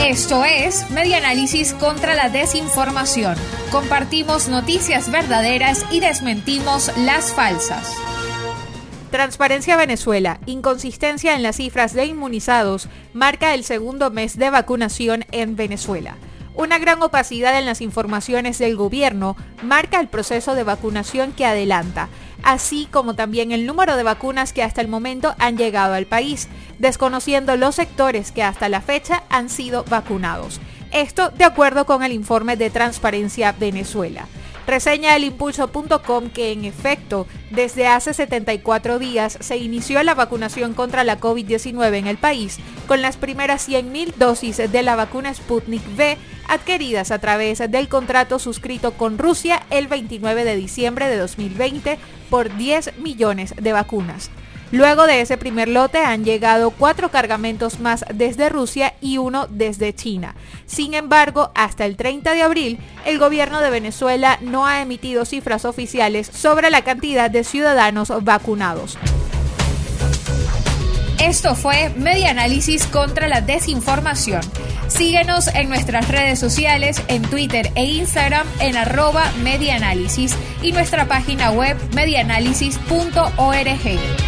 Esto es Media Análisis contra la Desinformación. Compartimos noticias verdaderas y desmentimos las falsas. Transparencia Venezuela, inconsistencia en las cifras de inmunizados, marca el segundo mes de vacunación en Venezuela. Una gran opacidad en las informaciones del gobierno marca el proceso de vacunación que adelanta, así como también el número de vacunas que hasta el momento han llegado al país, desconociendo los sectores que hasta la fecha han sido vacunados. Esto de acuerdo con el informe de Transparencia Venezuela. Reseña el impulso.com que en efecto, desde hace 74 días se inició la vacunación contra la COVID-19 en el país, con las primeras 100.000 dosis de la vacuna Sputnik V adquiridas a través del contrato suscrito con Rusia el 29 de diciembre de 2020 por 10 millones de vacunas. Luego de ese primer lote han llegado cuatro cargamentos más desde Rusia y uno desde China. Sin embargo, hasta el 30 de abril, el gobierno de Venezuela no ha emitido cifras oficiales sobre la cantidad de ciudadanos vacunados. Esto fue Media Análisis contra la Desinformación. Síguenos en nuestras redes sociales, en Twitter e Instagram en arroba medianálisis y nuestra página web medianálisis.org.